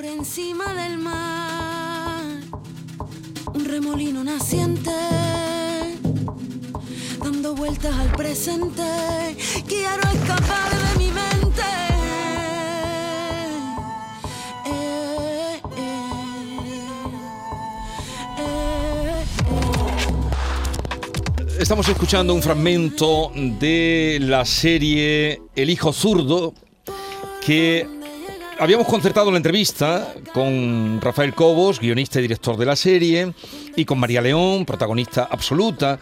Por encima del mar, un remolino naciente, dando vueltas al presente, quiero escapar de mi mente. Eh, eh, eh, Estamos escuchando un fragmento de la serie El hijo zurdo que habíamos concertado la entrevista con Rafael Cobos, guionista y director de la serie, y con María León, protagonista absoluta.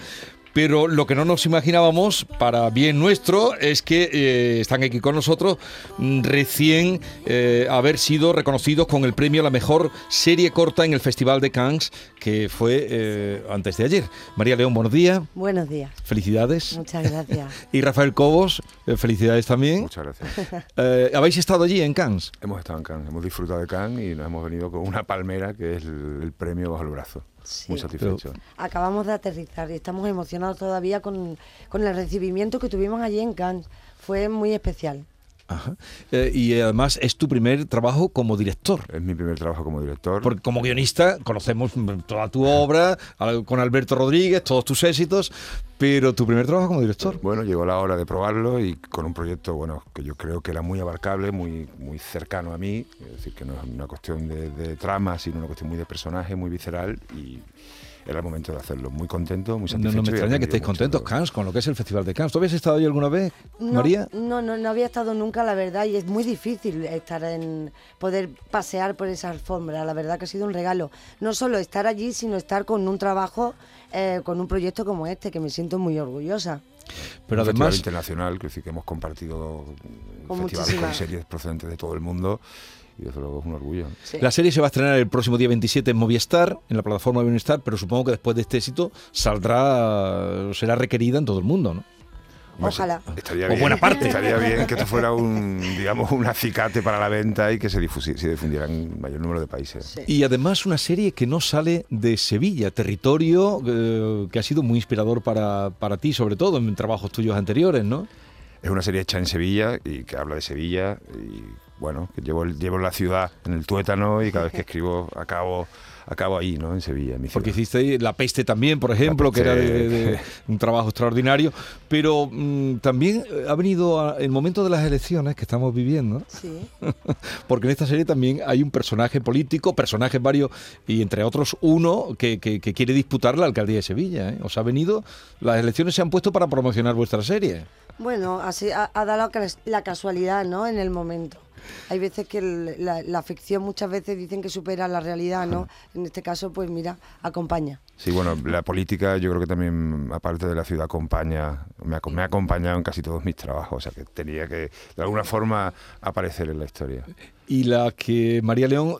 Pero lo que no nos imaginábamos, para bien nuestro, es que eh, están aquí con nosotros mm, recién eh, haber sido reconocidos con el premio a la mejor serie corta en el Festival de Cannes, que fue eh, antes de ayer. María León, buenos días. Buenos días. Felicidades. Muchas gracias. Y Rafael Cobos, eh, felicidades también. Muchas gracias. Eh, ¿Habéis estado allí en Cannes? hemos estado en Cannes, hemos disfrutado de Cannes y nos hemos venido con una palmera que es el, el premio bajo el brazo. Sí. Muy satisfecho. Acabamos de aterrizar y estamos emocionados todavía con, con el recibimiento que tuvimos allí en Cannes. Fue muy especial. Ajá. Eh, y además es tu primer trabajo como director. Es mi primer trabajo como director. Porque como guionista conocemos toda tu obra, con Alberto Rodríguez, todos tus éxitos, pero tu primer trabajo como director. Bueno, llegó la hora de probarlo y con un proyecto, bueno, que yo creo que era muy abarcable, muy, muy cercano a mí, es decir, que no es una cuestión de, de trama, sino una cuestión muy de personaje, muy visceral y era el momento de hacerlo. Muy contento, muy satisfecho. no me extraña que estéis contentos. Cannes, con lo que es el Festival de Cannes. ¿Tú habías estado allí alguna vez, No, María? No, no, no había estado nunca, la verdad, y es muy difícil estar en poder pasear por esa alfombra. La verdad que ha sido un regalo. No solo estar allí, sino estar con un trabajo, eh, con un proyecto como este, que me siento muy orgullosa. Pero un festival además, internacional, que, es decir, que hemos compartido Con festivales con series procedentes de todo el mundo y desde luego es un orgullo. Sí. la serie se va a estrenar el próximo día 27 en Movistar, en la plataforma de Movistar, pero supongo que después de este éxito saldrá, será requerida en todo el mundo, ¿no? Ojalá. Estaría O bien, buena parte. Estaría bien que esto fuera un, digamos, un acicate para la venta y que se, difusi- se difundiera en mayor número de países. Sí. Y además una serie que no sale de Sevilla, territorio eh, que ha sido muy inspirador para, para ti, sobre todo en trabajos tuyos anteriores, ¿no? Es una serie hecha en Sevilla y que habla de Sevilla y bueno, que llevo, el- llevo la ciudad en el tuétano y cada vez que escribo acabo, acabo ahí, ¿no? En Sevilla, en mi Porque hiciste La Peste también, por ejemplo, que era de, Peste. de- de un trabajo extraordinario. Pero mm, también eh, ha venido a- el momento de las elecciones que estamos viviendo, Sí. porque en esta serie también hay un personaje político, personajes varios, y entre otros uno que, que- que quiere disputar la alcaldía de Sevilla. ¿eh? Os ha venido, las elecciones se han puesto para promocionar vuestra serie. Bueno, así ha, ha dado la casualidad, ¿no? En el momento. Hay veces que el- la, la ficción muchas veces dicen que supera la realidad, ¿no? En este caso, pues mira, acompaña. Sí, bueno, la política yo creo que también, aparte de la ciudad, acompaña, me ha, me ha acompañado en casi todos mis trabajos, o sea que tenía que de alguna forma aparecer en la historia. Y la que, María León,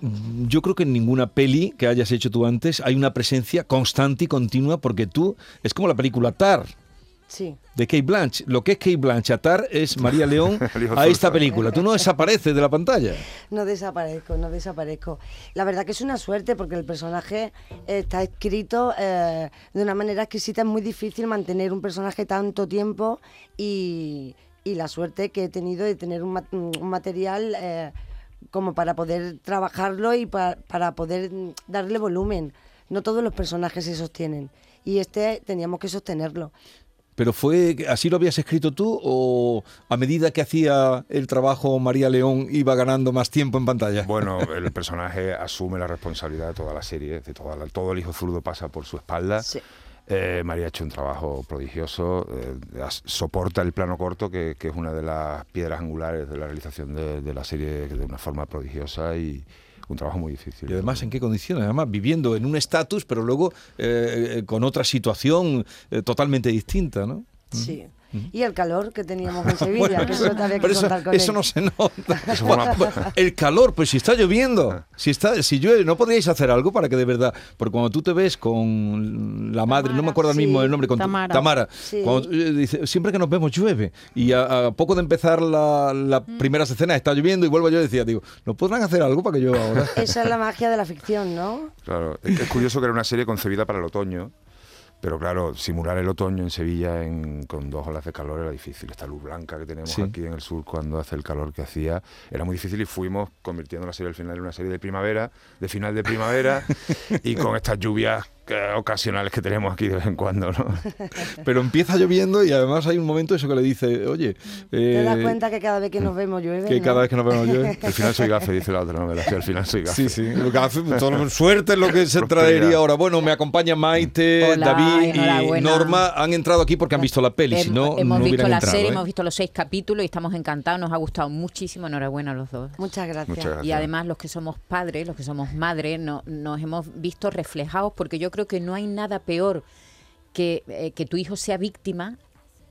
yo creo que en ninguna peli que hayas hecho tú antes hay una presencia constante y continua, porque tú, es como la película Tar, Sí. de Kate Blanch. Lo que es Kate Blanch a Tar es María León a esta película. Tú no desapareces de la pantalla. No desaparezco, no desaparezco. La verdad que es una suerte porque el personaje está escrito eh, de una manera exquisita. Es muy difícil mantener un personaje tanto tiempo y, y la suerte que he tenido de tener un, ma- un material eh, como para poder trabajarlo y pa- para poder darle volumen. No todos los personajes se sostienen y este teníamos que sostenerlo. Pero fue, ¿así lo habías escrito tú o a medida que hacía el trabajo María León iba ganando más tiempo en pantalla? Bueno, el personaje asume la responsabilidad de toda la serie, de toda la- todo el hijo zurdo pasa por su espalda. Sí. Eh, María ha hecho un trabajo prodigioso, eh, soporta el plano corto, que, que es una de las piedras angulares de la realización de, de la serie de una forma prodigiosa y un trabajo muy difícil. Y además, ¿en qué condiciones? Además, viviendo en un estatus, pero luego eh, eh, con otra situación eh, totalmente distinta, ¿no? Sí. Y el calor que teníamos en Sevilla, que eso había que eso, contar con eso él. no se nota. El calor, pues si está lloviendo, si está, si llueve, ¿no podríais hacer algo para que de verdad? Porque cuando tú te ves con la madre, no me acuerdo el mismo Sí, el nombre, con tu- Tamara. Sí. cuando, eh, dice, siempre que nos vemos llueve. Y a, a poco de empezar la, la Mm. primera escena está lloviendo y vuelvo yo y decía, digo, ¿no podrán hacer algo para que llueva ahora? Esa es la magia de la ficción, ¿no? Claro, es, es curioso que era una serie concebida para el otoño, Pero claro, simular el otoño en Sevilla en- con dos olas de calor era difícil. Esta luz blanca que tenemos Sí. aquí en el sur cuando hace el calor que hacía era muy difícil y fuimos convirtiendo la serie al final en una serie de primavera, de final de primavera y con estas lluvias ocasionales que tenemos aquí de vez en cuando, ¿no? Pero empieza lloviendo y además hay un momento eso que le dice, oye, ¿Te das eh, cuenta que cada vez que nos vemos llueve? que no? cada vez que nos vemos llueve. Al final soy gafe, dice la otra novela, que al final soy gafe. Sí, sí, hace, todo- suerte es lo que se traería ahora. Bueno, me acompaña Maite, Hola, David y. Norma. Han entrado aquí porque han visto la peli, si no, hemos no visto la entrado. serie, ¿eh? hemos visto los seis capítulos y estamos encantados, nos ha gustado muchísimo, enhorabuena a los dos. Muchas gracias. Muchas gracias. Y además los que somos padres, los que somos madres, no- nos hemos visto reflejados porque yo creo que no hay nada peor que, eh, que tu hijo sea víctima.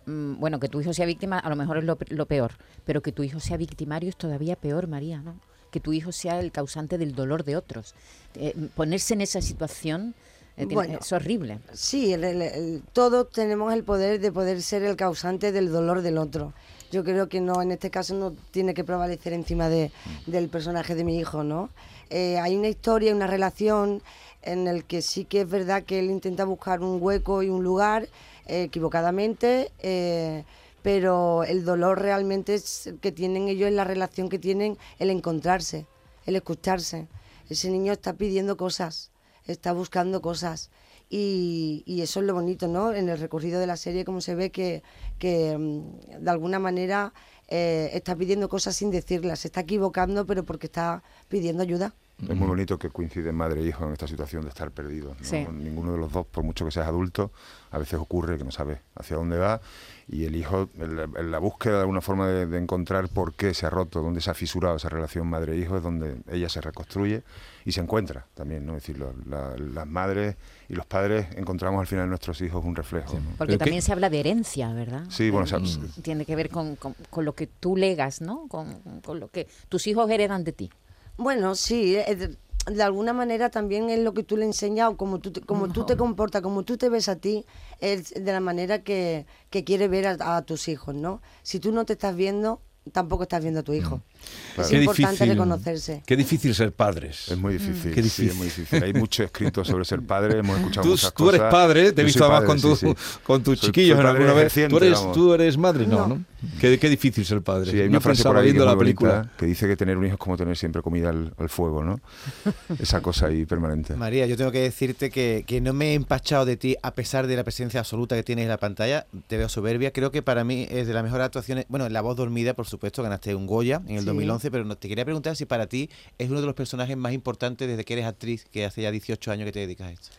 mm, Bueno, que tu hijo sea víctima a lo mejor es lo, lo peor, pero que tu hijo sea victimario es todavía peor, María, ¿no? Que tu hijo sea el causante del dolor de otros. Eh, ponerse en esa situación eh, Bueno. es horrible. Sí, el- el- el- todos tenemos el poder de poder ser el causante del dolor del otro. Yo creo que no, en este caso no tiene que prevalecer encima de, del personaje de mi hijo, ¿no? Eh, hay una historia, una relación en el que sí que es verdad que él intenta buscar un hueco y un lugar eh, equivocadamente, eh, pero el dolor realmente es que tienen ellos en la relación que tienen el encontrarse, el escucharse. Ese niño está pidiendo cosas, está buscando cosas. Y, y eso es lo bonito, ¿no? En el recorrido de la serie, como se ve que, que mm, de alguna manera eh, está pidiendo cosas sin decirlas, se está equivocando, pero porque está pidiendo ayuda. Es muy bonito que coinciden madre e hijo en esta situación de estar perdidos. ¿no? Sí. Ninguno de los dos, por mucho que seas adulto, a veces ocurre que no sabe hacia dónde va y el hijo, en la, en la búsqueda de alguna forma de, de encontrar por qué se ha roto, dónde se ha fisurado esa relación madre-hijo, es donde ella se reconstruye y se encuentra también. ¿no? Es decir, lo- la- las madres y los padres encontramos al final en nuestros hijos un reflejo. ¿no? Porque Pero también se habla de herencia, ¿verdad? Sí, bueno, o sea, Eh, Tiene que ver con, con- con lo que tú legas, ¿no? Con, con lo que tus hijos heredan de ti. Bueno, sí, eh, de, alguna manera también es lo que tú le enseñas o como tú te, como tú te comportas, como tú te ves a ti, es de la manera que, que quiere ver a, a tus hijos, ¿no? Si tú no te estás viendo, tampoco estás viendo a tu hijo. Es Qué importante difícil- reconocerse. Qué difícil ser padres. Es muy difícil, Qué sí, difícil. es muy difícil. Hay mucho escrito sobre ser padre, hemos escuchado Tú, muchas tú eres cosas. padre, te he Yo visto además con, tu- sí, sí. con tus Soy- chiquillos soy en alguna vez. ¿Tú eres, vamos. tú eres madre? No, No. ¿no? Qué, qué difícil ser padre. Sí, hay Yo una frase por ahí viendo es la película. que dice que tener un hijo es como tener siempre comida al, al fuego, ¿no? Esa cosa ahí permanente. María, yo tengo que decirte que, que no me he empachado de ti a pesar de la presencia absoluta que tienes en la pantalla. Te veo soberbia. Creo que para mí es de las mejores actuaciones. Bueno, La Voz Dormida, por supuesto, ganaste un Goya en el Sí. 2011, pero no- te quería preguntar si para ti es uno de los personajes más importantes desde que eres actriz, que hace ya 18 años que te dedicas a esto.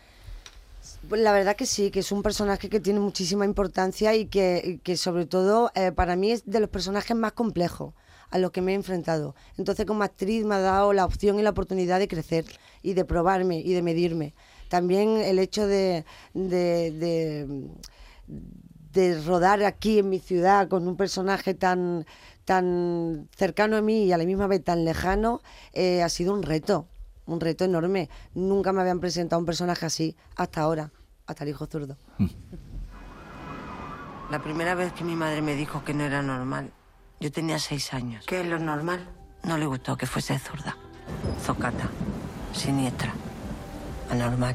Pues la verdad que sí, que es un personaje que tiene muchísima importancia y que, y que sobre todo eh, para mí es de los personajes más complejos a los que me he enfrentado. Entonces como actriz me ha dado la opción y la oportunidad de crecer y de probarme y de medirme. También el hecho de, de, de- de rodar aquí en mi ciudad con un personaje tan, tan cercano a mí y a la misma vez tan lejano eh, ha sido un reto, un reto enorme. Nunca me habían presentado un personaje así hasta ahora, hasta el hijo zurdo. La primera vez que mi madre me dijo que no era normal, yo tenía seis años. ¿Qué es lo normal? No le gustó que fuese zurda, zocata, siniestra, anormal.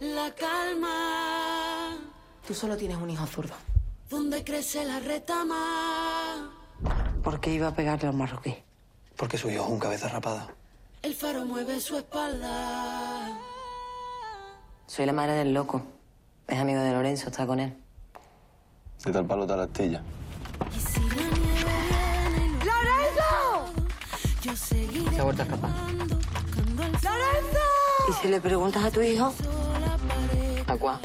La calma? Tú solo tienes un hijo zurdo. ¿Dónde crece la retama? ¿Por qué iba a pegarle a un marroquí? Porque su hijo es un cabeza rapada. El faro mueve su espalda. Soy la madre del loco. Es amigo de Lorenzo, está con él. De tal palo, tal astilla. Y si la nieve viene y ¡Lorenzo! Yo seguiré Se ha vuelto a escapar. el ¿Y si le preguntas a tu hijo? ¿A cuál?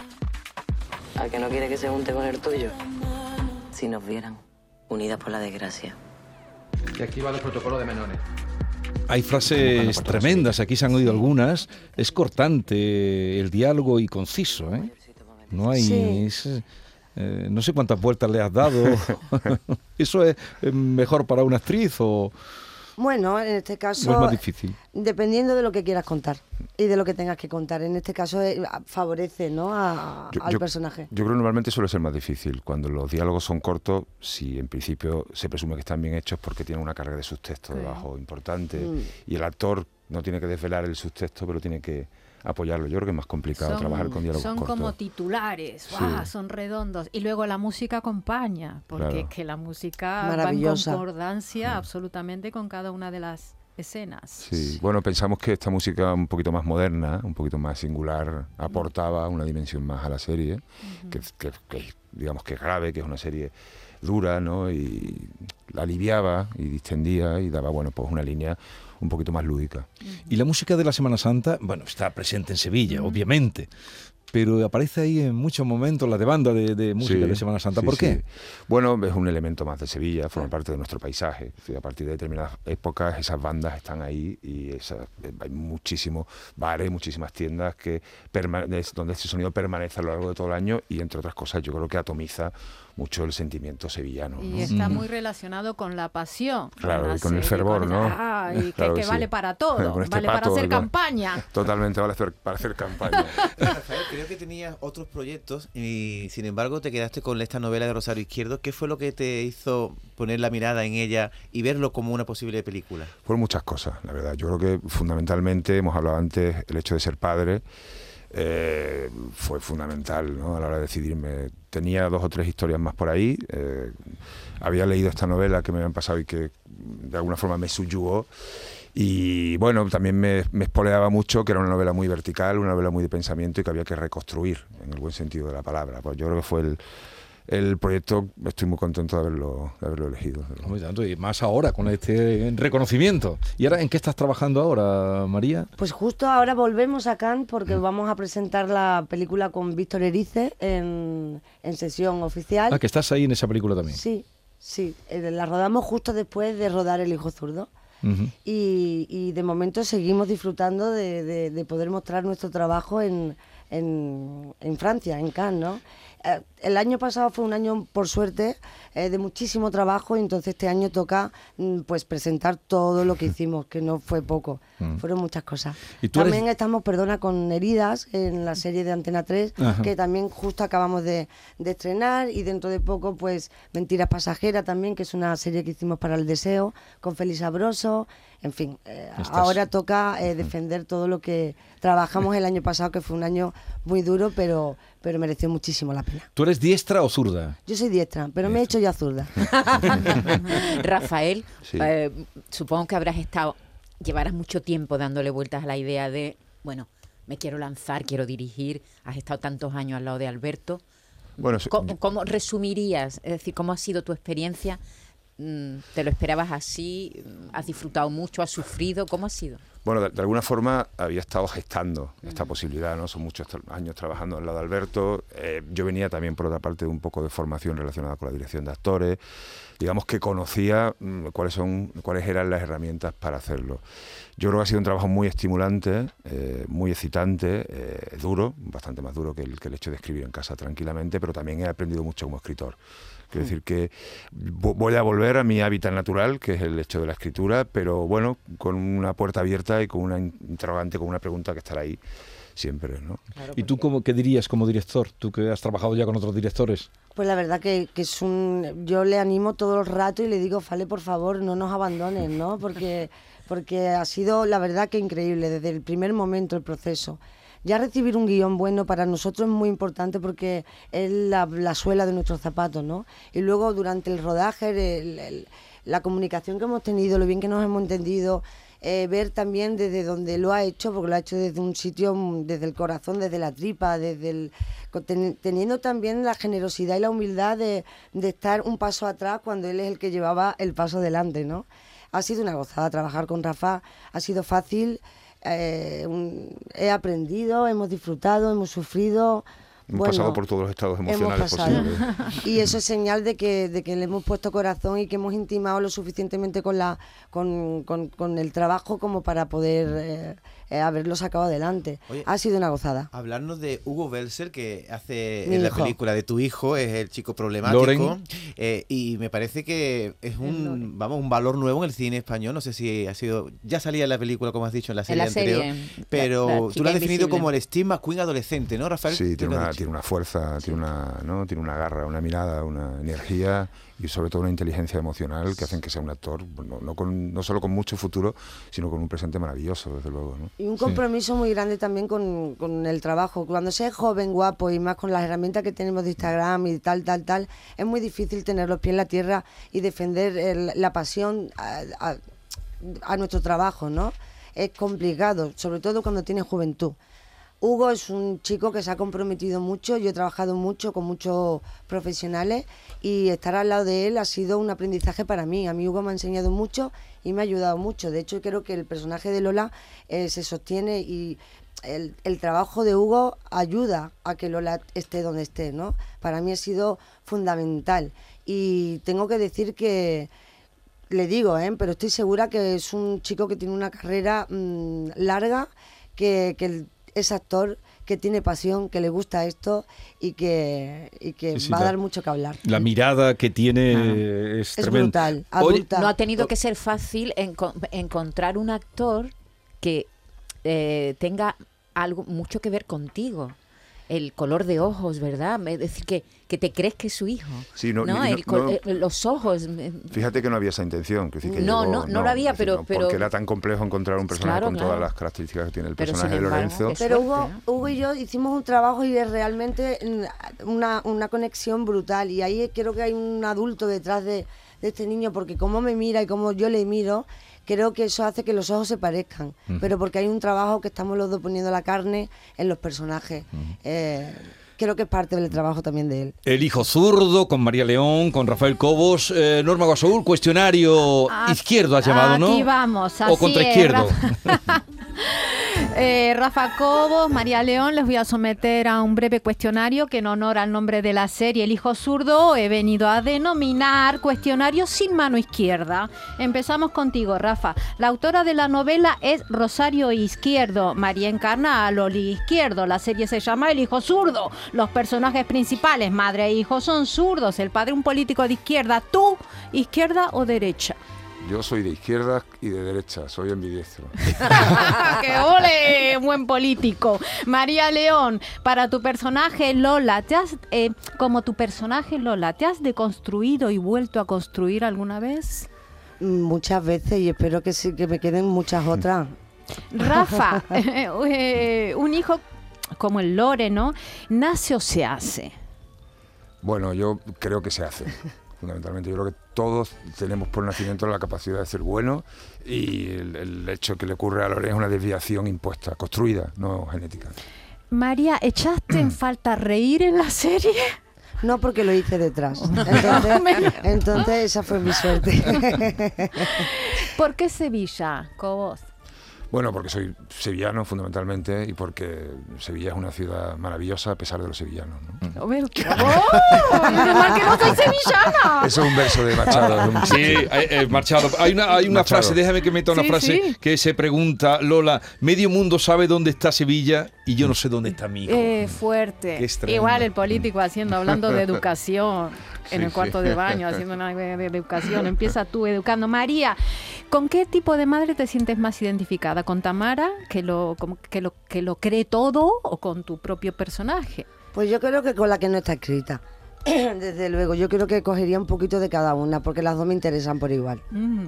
Al que no quiere que se junte con el tuyo. Si nos vieran, unidas por la desgracia. Y aquí va el protocolo de menores. Hay frases tremendas, aquí se han oído algunas. Es cortante el diálogo y conciso, ¿eh? No hay... Sí. es, eh, no sé cuántas vueltas le has dado. ¿Eso es mejor para una actriz o, Bueno, en este o es caso, más difícil? dependiendo de lo que quieras contar y de lo que tengas que contar. En este caso eh, favorece ¿no? a- Yo- al yo- personaje. Yo creo que normalmente suele ser más difícil. Cuando los diálogos son cortos, si en principio se presume que están bien hechos porque tienen una carga de subtexto debajo importante Mm. y el actor no tiene que desvelar el subtexto, pero tiene que apoyarlo. Yo creo que es más complicado trabajar con diálogos son cortos. como titulares, son redondos. Y luego la música acompaña, porque Claro. es que la música va en concordancia absolutamente con cada una de las escenas. Sí, bueno, pensamos que esta música un poquito más moderna, un poquito más singular, aportaba una dimensión más a la serie, que, que- que digamos que es grave, que es una serie dura, ¿no? Y la aliviaba y distendía y daba, bueno, pues una línea un poquito más lúdica. Y la música de la Semana Santa, bueno, está presente en Sevilla, obviamente, pero aparece ahí en muchos momentos la de banda de, de música Sí, de Semana Santa. sí, ¿Por qué? sí. Bueno, es un elemento más de Sevilla, forma parte de nuestro paisaje. A partir de determinadas épocas esas bandas están ahí y esa- eh, hay muchísimos bares, muchísimas tiendas que donde ese sonido permanece a lo largo de todo el año y entre otras cosas yo creo que atomiza mucho el sentimiento sevillano. Y ¿no? está Mm. muy relacionado con la pasión. Claro, la y con el fervor, con- ¿no? Ah, y que, Claro que que sí. vale para todo, este vale para hacer campaña. Totalmente vale hacer, para hacer campaña. Que tenías otros proyectos y sin embargo te quedaste con esta novela de Rosario Izquierdo. ¿Qué fue lo que te hizo poner la mirada en ella y verlo como una posible película? Por muchas cosas, la verdad. Yo creo que fundamentalmente, hemos hablado antes, el hecho de ser padre eh, fue fundamental ¿no? a la hora de decidirme. Tenía dos o tres historias más por ahí. eh, había leído esta novela que me habían pasado y que de alguna forma me subyugó. Y bueno, también me, me espoleaba mucho que era una novela muy vertical, una novela muy de pensamiento y que había que reconstruir, en el buen sentido de la palabra. Pues yo creo que fue el, el proyecto, estoy muy contento de haberlo, de haberlo elegido. Hombre, tanto, Y más ahora, con este reconocimiento. ¿Y ahora en qué estás trabajando ahora, María? Pues justo ahora volvemos a Cannes porque vamos a presentar la película con Víctor Erice en, en sesión oficial. Ah, que estás ahí en esa película también. Sí, sí. eh, La rodamos justo después de rodar El Hijo Zurdo. Y, de momento seguimos disfrutando de, de- de poder mostrar nuestro trabajo en, en, en Francia, en Cannes, ¿no? Eh, el año pasado fue un año, por suerte, eh, de muchísimo trabajo y entonces este año toca mm, pues presentar todo lo que hicimos, que no fue poco, Mm. fueron muchas cosas. ¿Y tú eres- También estamos, perdona, con Heridas en la serie de Antena 3, Ajá. que también justo acabamos de, de estrenar y dentro de poco pues Mentiras Pasajeras también, que es una serie que hicimos para El Deseo, con Félix Sabroso, en fin, eh, ahora toca eh, defender todo lo que trabajamos el año pasado, que fue un año muy duro, pero, pero mereció muchísimo la pena. ¿Tú eres diestra o zurda? Yo soy diestra, pero me he hecho ya zurda. Rafael, Sí. eh, supongo que habrás estado, llevarás mucho tiempo dándole vueltas a la idea de, bueno, me quiero lanzar, quiero dirigir, has estado tantos años al lado de Alberto. Bueno, sí, ¿Cómo, cómo resumirías? Es decir, ¿cómo ha sido tu experiencia? Mm, ¿Te lo esperabas así? ¿Has disfrutado mucho? ¿Has sufrido? ¿Cómo ha sido? Bueno, de, de alguna forma había estado gestando esta posibilidad, ¿no? Son muchos tra- años trabajando al lado de Alberto. Eh, yo venía también, por otra parte, de un poco de formación relacionada con la dirección de actores. Digamos que conocía mm, cuáles son, cuáles eran las herramientas para hacerlo. Yo creo que ha sido un trabajo muy estimulante, eh, muy excitante, eh, duro, bastante más duro que el, que el hecho de escribir en casa tranquilamente, pero también he aprendido mucho como escritor. Quiero decir que vo- voy a volver a mi hábitat natural, que es el hecho de la escritura, pero bueno, con una puerta abierta y con una in- interrogante, con una pregunta que estará ahí siempre, ¿no? ¿Y tú cómo, qué dirías como director? Tú que has trabajado ya con otros directores. Pues la verdad que, que es un... Yo le animo todo el rato y le digo, Fale, por favor, no nos abandones, ¿no? Porque, porque ha sido, la verdad, que increíble desde el primer momento el proceso. Ya recibir un guion bueno para nosotros es muy importante porque es la, la suela de nuestros zapatos, ¿no? Y luego durante el rodaje, el- el- la comunicación que hemos tenido, lo bien que nos hemos entendido, eh, ver también desde donde lo ha hecho, porque lo ha hecho desde un sitio, mm, desde el corazón, desde la tripa, desde el, teniendo también la generosidad y la humildad de, de estar un paso atrás cuando él es el que llevaba el paso delante, ¿no? Ha sido una gozada trabajar con Rafa, ha sido fácil, eh, he aprendido, hemos disfrutado, hemos sufrido. Hemos Bueno, pasado por todos los estados emocionales posibles. Y eso es señal de que, de que le hemos puesto corazón y que hemos intimado lo suficientemente con, la, con, con- con el trabajo como para poder eh, eh, haberlo sacado adelante. Oye, ha sido una gozada. Hablarnos de Hugo Belser, que hace Mi en la película de tu hijo, es el chico problemático. Loren. eh, y me parece que es un, vamos, un valor nuevo en el cine español. No sé si ha sido. Ya salía en la película, como has dicho, en la serie la anterior. serie, pero la- la tú lo has definido invisible. como el Steve McQueen adolescente, ¿no, Rafael? Sí, ¿Qué tiene una, tiene una fuerza, tiene una, ¿no? tiene una garra, una mirada, una energía y sobre todo una inteligencia emocional que hacen que sea un actor, no, no, con- no solo con mucho futuro, sino con un presente maravilloso, desde luego. ¿no? Y un compromiso muy grande también con, con el trabajo. Cuando se es joven, guapo y más con las herramientas que tenemos de Instagram y tal, tal, tal, es muy difícil tener los pies en la tierra y defender el- la pasión a, a- a nuestro trabajo, ¿no? Es complicado, sobre todo cuando tienes juventud. Hugo es un chico que se ha comprometido mucho, yo he trabajado mucho con muchos profesionales y estar al lado de él ha sido un aprendizaje para mí. A mí Hugo me ha enseñado mucho y me ha ayudado mucho. De hecho, creo que el personaje de Lola eh, se sostiene y el, trabajo de Hugo ayuda a que Lola esté donde esté, ¿no? Para mí ha sido fundamental. Y tengo que decir que, le digo, ¿eh? pero estoy segura que es un chico que tiene una carrera mm, larga, que, es actor, que tiene pasión, que le gusta esto y que, y que Sí, sí, va a dar mucho que hablar. La mirada que tiene es, Es tremenda. brutal, adulta. No ha tenido que ser fácil enco- encontrar un actor que eh, tenga algo mucho que ver contigo. El color de ojos, ¿verdad? Es decir, que, que te crees que es su hijo. Sí, no, ¿no? El no- eh, los ojos. eh, Fíjate que no había esa intención. Que que No, llegó- no, no lo había, decir, pero- no, pero- Porque era tan complejo encontrar un personaje Claro, con claro. todas las características que tiene el Pero, personaje de Lorenzo. Pero Hugo. Hugo y yo hicimos un trabajo y es realmente mm, una, una conexión brutal. Y ahí creo que hay un adulto detrás de, de este niño, porque como me mira y como yo le miro, creo que eso hace que los ojos se parezcan. Pero porque hay un trabajo que estamos los dos poniendo la carne en los personajes. Eh, creo que es parte del trabajo también de él. El hijo zurdo con María León, con Rafael Cobos. Eh, Norma Guasaúl, cuestionario Ah, izquierdo has llamado, ¿no? Aquí vamos, O así contra es, izquierdo. Rafa. Eh, Rafa Cobos, María León, les voy a someter a un breve cuestionario que en honor al nombre de la serie El Hijo Zurdo he venido a denominar cuestionario sin mano izquierda. Empezamos contigo, Rafa. La autora de la novela es Rosario Izquierdo. María encarna a Loli Izquierdo. La serie se llama El Hijo Zurdo. Los personajes principales, madre e hijo, son zurdos. El padre un político de izquierda. ¿Tú, izquierda o derecha? Yo soy de izquierda y de derecha, soy ambidiestro. ¡Qué ole! Buen político. María León, para tu personaje Lola, ¿te has, eh, como tu personaje Lola, ¿te has deconstruido y vuelto a construir alguna vez? Muchas veces y espero que sí, que me queden muchas otras. Rafa, eh, un hijo como el Lore, ¿no? ¿Nace o se hace? Bueno, yo creo que se hace. Fundamentalmente, yo creo que todos tenemos por nacimiento la capacidad de ser buenos y el, el hecho que le ocurre a Lorena es una desviación impuesta, construida, no genética. María, ¿echaste en falta reír en la serie? No porque lo hice detrás. Entonces, entonces esa fue mi suerte. ¿Por qué Sevilla, Cobos? Bueno, porque soy sevillano fundamentalmente y porque Sevilla es una ciudad maravillosa a pesar de los sevillanos. ¿no? ¡Oh! menos mal que no soy sevillana! Eso es un verso de Machado. un- Sí, eh, eh, Machado. Hay una, hay una Machado. frase, déjame que meta una Sí, frase sí. que se pregunta, Lola, medio mundo sabe dónde está Sevilla y yo no sé dónde está mi hijo. Eh, fuerte. Igual el político haciendo, hablando de educación en Sí, el cuarto sí. de baño, haciendo una de, de educación. Empieza tú educando. María, ¿con qué tipo de madre te sientes más identificada? ¿Con Tamara, que lo, como que lo, que lo cree todo, o con tu propio personaje? Pues yo creo que con la que no está escrita. Desde luego, yo creo que cogería un poquito de cada una, porque las dos me interesan por igual. Mm.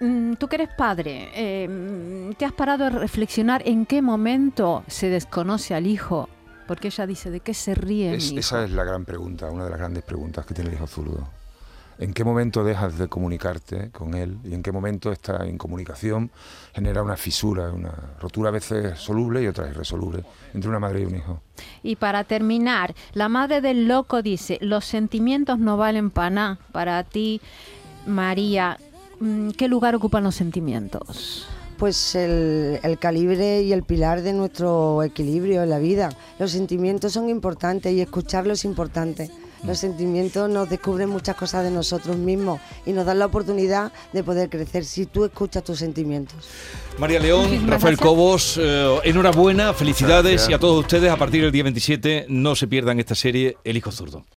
Mm, Tú que eres padre, eh, mm, ¿te has parado a reflexionar en qué momento se desconoce al hijo? Porque ella dice, ¿de qué se ríe Es- mi hijo? esa es la gran pregunta, una de las grandes preguntas que tiene el hijo zurdo. ¿En qué momento dejas de comunicarte con él y en qué momento esta incomunicación genera una fisura, una rotura a veces soluble y otras irresoluble entre una madre y un hijo? Y para terminar, la madre del loco dice, los sentimientos no valen para nada. Para ti, María, mm, ¿qué lugar ocupan los sentimientos? Pues el, el calibre y el pilar de nuestro equilibrio en la vida. Los sentimientos son importantes y escucharlos es importante. Los sentimientos nos descubren muchas cosas de nosotros mismos y nos dan la oportunidad de poder crecer si tú escuchas tus sentimientos. María León, Muchísimas Rafael gracias. Cobos, eh, enhorabuena, felicidades Gracias. y a todos ustedes a partir del día 27 no se pierdan esta serie El Hijo Zurdo.